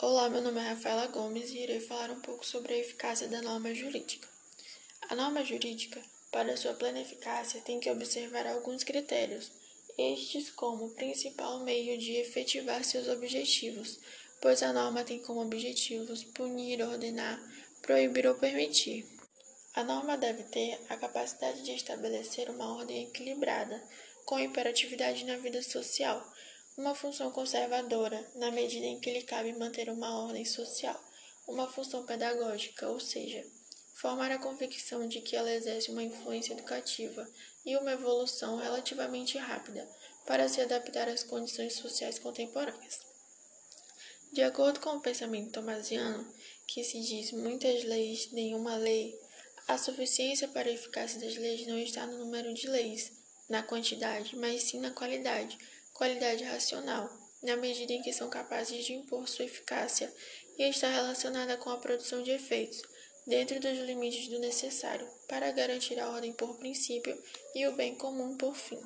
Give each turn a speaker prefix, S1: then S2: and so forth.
S1: Olá, meu nome é Rafaela Gomes e irei falar um pouco sobre a eficácia da norma jurídica. A norma jurídica, para sua plena eficácia, tem que observar alguns critérios, estes como principal meio de efetivar seus objetivos, pois a norma tem como objetivos punir, ordenar, proibir ou permitir. A norma deve ter a capacidade de estabelecer uma ordem equilibrada, com imperatividade na vida social, uma função conservadora, na medida em que lhe cabe manter uma ordem social, uma função pedagógica, ou seja, formar a convicção de que ela exerce uma influência educativa e uma evolução relativamente rápida para se adaptar às condições sociais contemporâneas. De acordo com o pensamento tomasiano, que se diz muitas leis, nenhuma lei, a suficiência para a eficácia das leis não está no número de leis, na quantidade, mas sim na qualidade, qualidade racional, na medida em que são capazes de impor sua eficácia e está relacionada com a produção de efeitos, dentro dos limites do necessário, para garantir a ordem por princípio e o bem comum por fim.